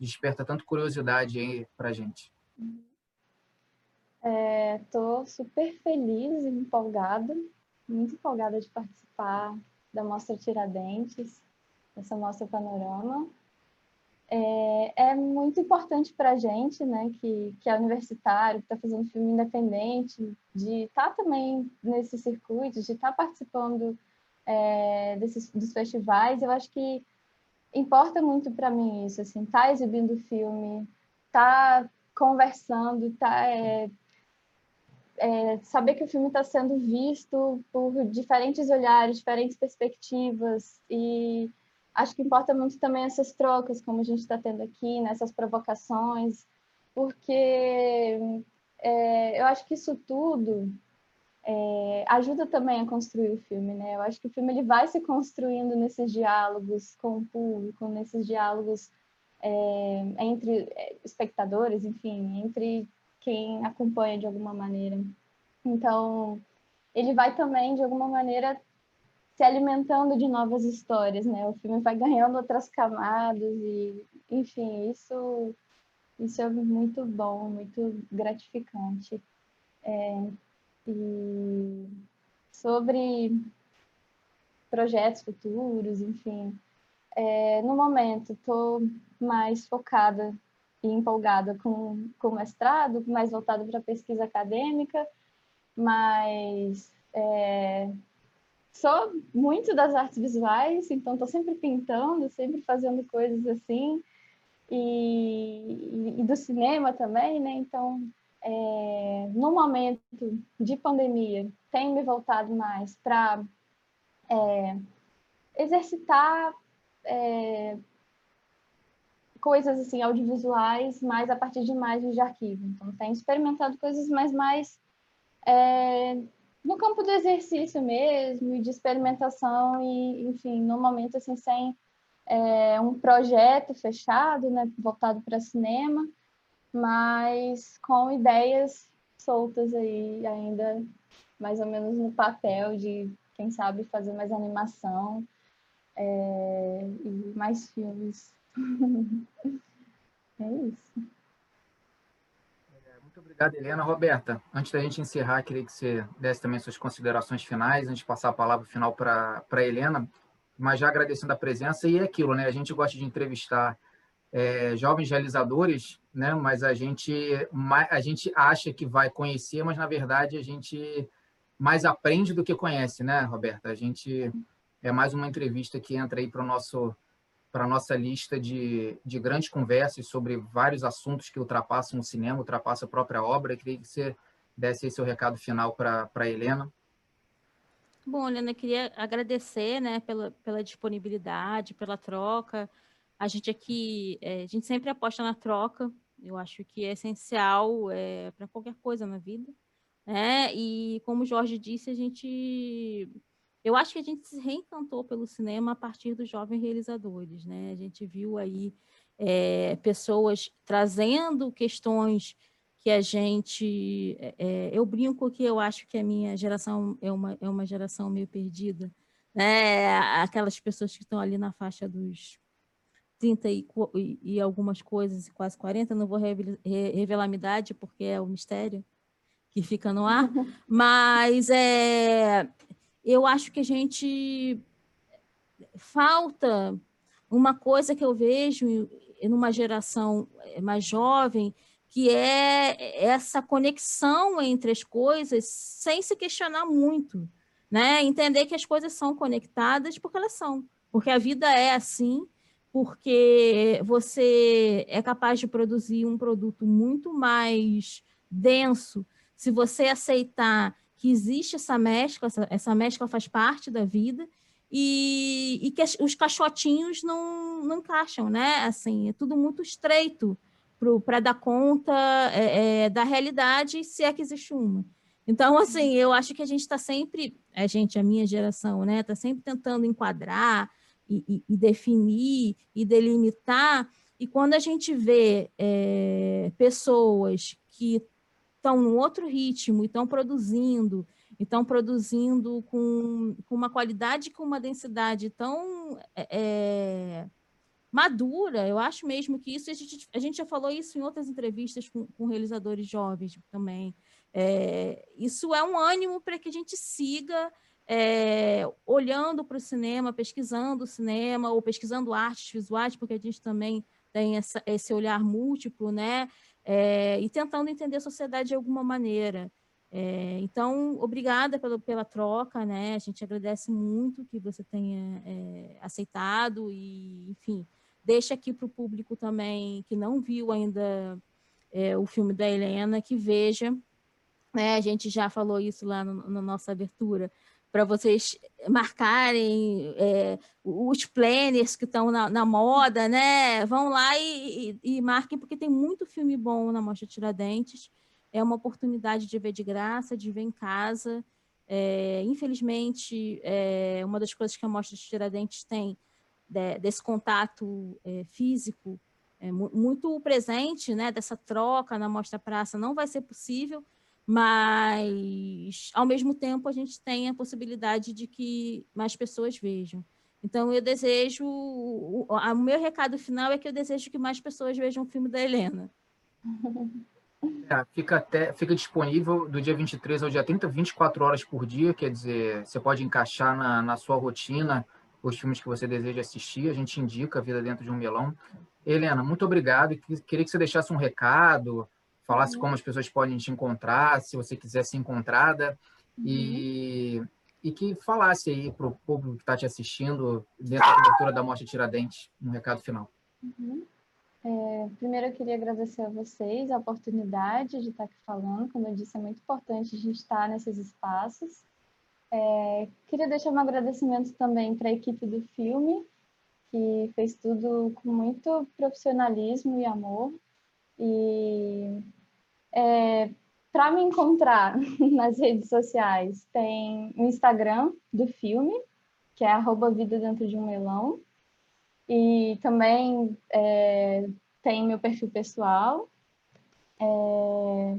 desperta tanto curiosidade aí para gente. Estou é, super feliz e empolgada, muito empolgada de participar da Mostra Tiradentes, dessa Mostra Panorama. é, é muito importante para a gente, né, que, que é universitário, que está fazendo filme independente, de estar tá também nesse circuito, de estar tá participando é, desses, dos festivais. Eu acho que importa muito para mim isso, assim, tá exibindo filme, tá conversando, tá é, é, saber que o filme está sendo visto por diferentes olhares, diferentes perspectivas e acho que importa muito também essas trocas, como a gente está tendo aqui, nessas né, provocações, porque é, eu acho que isso tudo é, ajuda também a construir o filme, né? Eu acho que o filme ele vai se construindo nesses diálogos com o público, nesses diálogos é, entre espectadores, enfim, entre quem acompanha de alguma maneira. Então, ele vai também, de alguma maneira, se alimentando de novas histórias, né? O filme vai ganhando outras camadas e, enfim, isso isso é muito bom, muito gratificante. É, e sobre projetos futuros, enfim, é, no momento estou mais focada e empolgada com, com o mestrado, mais voltada para pesquisa acadêmica, mas é, sou muito das artes visuais, então estou sempre pintando, sempre fazendo coisas assim, e, e do cinema também, né? Então, é, no momento de pandemia, tenho me voltado mais para é, exercitar é, coisas assim audiovisuais, mais a partir de imagens de arquivo. Então, tenho experimentado coisas mais mais é, no campo do exercício mesmo, de experimentação e, enfim, no momento assim, sem é, um projeto fechado, né, voltado para cinema, mas com ideias soltas aí ainda mais ou menos no papel de quem sabe fazer mais animação é, e mais filmes. é isso. Muito obrigado, Helena. Roberta, antes da gente encerrar, queria que você desse também suas considerações finais, antes de passar a palavra final para a Helena, mas já agradecendo a presença, e é aquilo, né? A gente gosta de entrevistar é, jovens realizadores, né? Mas a gente, a gente acha que vai conhecer, mas na verdade a gente mais aprende do que conhece, né, Roberta? A gente é mais uma entrevista que entra aí para o nosso para a nossa lista de, de grandes conversas sobre vários assuntos que ultrapassam o cinema, ultrapassam a própria obra. Eu queria que você desse seu recado final para a Helena. Bom, Helena, queria agradecer né, pela, pela disponibilidade, pela troca. A gente aqui, é, a gente sempre aposta na troca, eu acho que é essencial é, para qualquer coisa na vida. Né? E como o Jorge disse, a gente eu acho que a gente se reencantou pelo cinema a partir dos jovens realizadores, né? A gente viu aí é, pessoas trazendo questões que a gente... É, eu brinco que eu acho que a minha geração é uma, é uma geração meio perdida, né? Aquelas pessoas que estão ali na faixa dos 30 e, e algumas coisas, quase 40, não vou revelar a minha idade, porque é o mistério que fica no ar, mas é, eu acho que a gente falta uma coisa que eu vejo numa geração mais jovem, que é essa conexão entre as coisas sem se questionar muito, né? Entender que as coisas são conectadas porque elas são, porque a vida é assim, porque você é capaz de produzir um produto muito mais denso se você aceitar que existe essa mescla, essa, essa mescla faz parte da vida, e, e que as, os caixotinhos não, não encaixam, né? Assim, é tudo muito estreito para dar conta é, é, da realidade, se é que existe uma. Então, assim, eu acho que a gente está sempre, a gente, a minha geração, né, está sempre tentando enquadrar e, e, e, definir e delimitar, e quando a gente vê é, pessoas que estão num outro ritmo e estão produzindo, estão produzindo com, com uma qualidade, com uma densidade tão é, é, madura, eu acho mesmo que isso, a gente, a gente já falou isso em outras entrevistas com, com realizadores jovens também, é, isso é um ânimo para que a gente siga é, olhando para o cinema, pesquisando o cinema, ou pesquisando artes visuais, porque a gente também tem essa, esse olhar múltiplo, né? É, e tentando entender a sociedade de alguma maneira. É, então, obrigada pela, pela troca, né? A gente agradece muito que você tenha é, aceitado e, enfim, deixa aqui para o público também que não viu ainda o filme da Helena, que veja, né? A gente já falou isso lá no, na nossa abertura, para vocês marcarem é, os planners que estão na, na, moda, né? Vão lá e, e, e, marquem, porque tem muito filme bom na Mostra Tiradentes. É uma oportunidade de ver de graça, de ver em casa. É, infelizmente, é, uma das coisas que a Mostra Tiradentes tem de, desse contato é, físico é, muito presente, né? Dessa troca na Mostra Praça não vai ser possível, mas ao mesmo tempo a gente tem a possibilidade de que mais pessoas vejam. Então eu desejo, o, o meu recado final é que eu desejo que mais pessoas vejam o filme da Helena. É, fica, até, fica disponível do dia 23 ao dia 30, 24 horas por dia, quer dizer, você pode encaixar na, na sua rotina os filmes que você deseja assistir, a gente indica a Vida Dentro de um Melão. Helena, muito obrigado, queria que você deixasse um recado, falasse uhum. como as pessoas podem te encontrar, se você quiser ser encontrada, uhum. e, e que falasse aí para o público que está te assistindo, dentro da cobertura da Mostra Tiradentes, um recado final. Uhum. É, primeiro, eu queria agradecer a vocês a oportunidade de estar aqui falando. Como eu disse, é muito importante a gente estar nesses espaços. É, queria deixar um agradecimento também para a equipe do filme, que fez tudo com muito profissionalismo e amor. E é, para me encontrar nas redes sociais, tem o Instagram do filme, que é arroba vida dentro de um melão. E também é, tem meu perfil pessoal. É,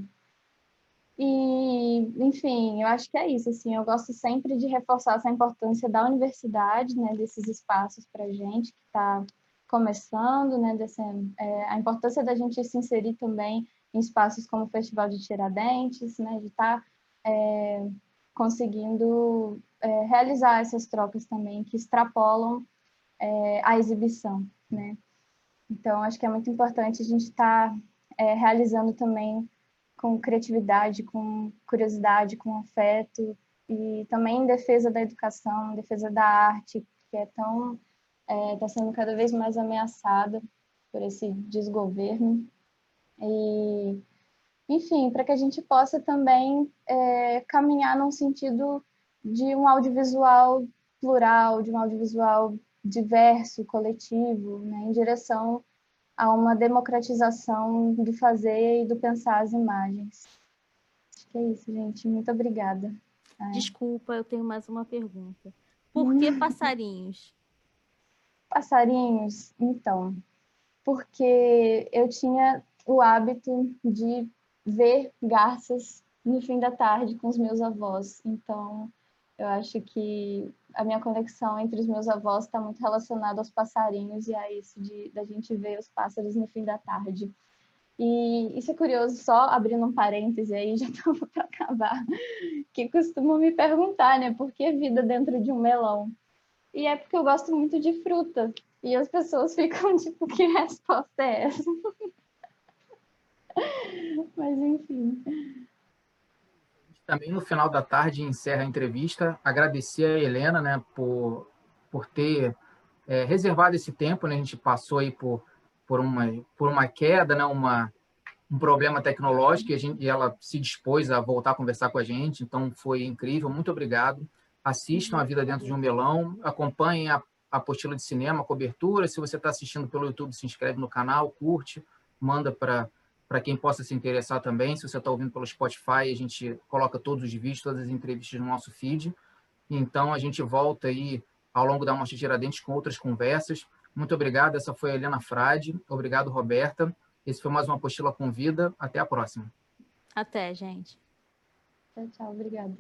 e, enfim, eu acho que é isso, assim, eu gosto sempre de reforçar essa importância da universidade, né, desses espaços para gente que está começando, né, desse, é, a importância da gente se inserir também em espaços como o Festival de Tiradentes, né, de estar tá, é, conseguindo é, realizar essas trocas também que extrapolam é, a exibição, né. Então, acho que é muito importante a gente estar tá, é, realizando também com criatividade, com curiosidade, com afeto, e também em defesa da educação, em defesa da arte, que é tão está é, sendo cada vez mais ameaçada por esse desgoverno. E, enfim, para que a gente possa também é, caminhar num sentido de um audiovisual plural, de um audiovisual diverso, coletivo, né, em direção a uma democratização do fazer e do pensar as imagens. Acho que é isso, gente. Muito obrigada. Desculpa, eu tenho mais uma pergunta. Por que passarinhos? Passarinhos, então, porque eu tinha o hábito de ver garças no fim da tarde com os meus avós. Então, eu acho que a minha conexão entre os meus avós está muito relacionada aos passarinhos e a isso de da gente ver os pássaros no fim da tarde. E isso é curioso, só abrindo um parêntese aí, já estamos para acabar, que costumam me perguntar, né, por que vida dentro de um melão? E é porque eu gosto muito de fruta. E as pessoas ficam tipo, que resposta é essa? Mas enfim. Também no final da tarde encerra a entrevista. Agradecer a Helena né, por, por ter é, reservado esse tempo. Né? A gente passou aí por, por, uma, por uma queda, né? uma, um problema tecnológico e, a gente, e ela se dispôs a voltar a conversar com a gente. Então foi incrível. Muito obrigado assistam A Vida Dentro de um Melão, acompanhem a apostila de cinema, a cobertura. Se você está assistindo pelo YouTube, se inscreve no canal, curte, manda para para quem possa se interessar também. Se você está ouvindo pelo Spotify, a gente coloca todos os vídeos, todas as entrevistas no nosso feed. Então, a gente volta aí ao longo da Mostra Tiradentes com outras conversas. Muito obrigado. Essa foi a Helena Frade. Obrigado, Roberta. Esse foi mais uma apostila com vida. Até a próxima. Até, gente. Tchau, tchau. Obrigada.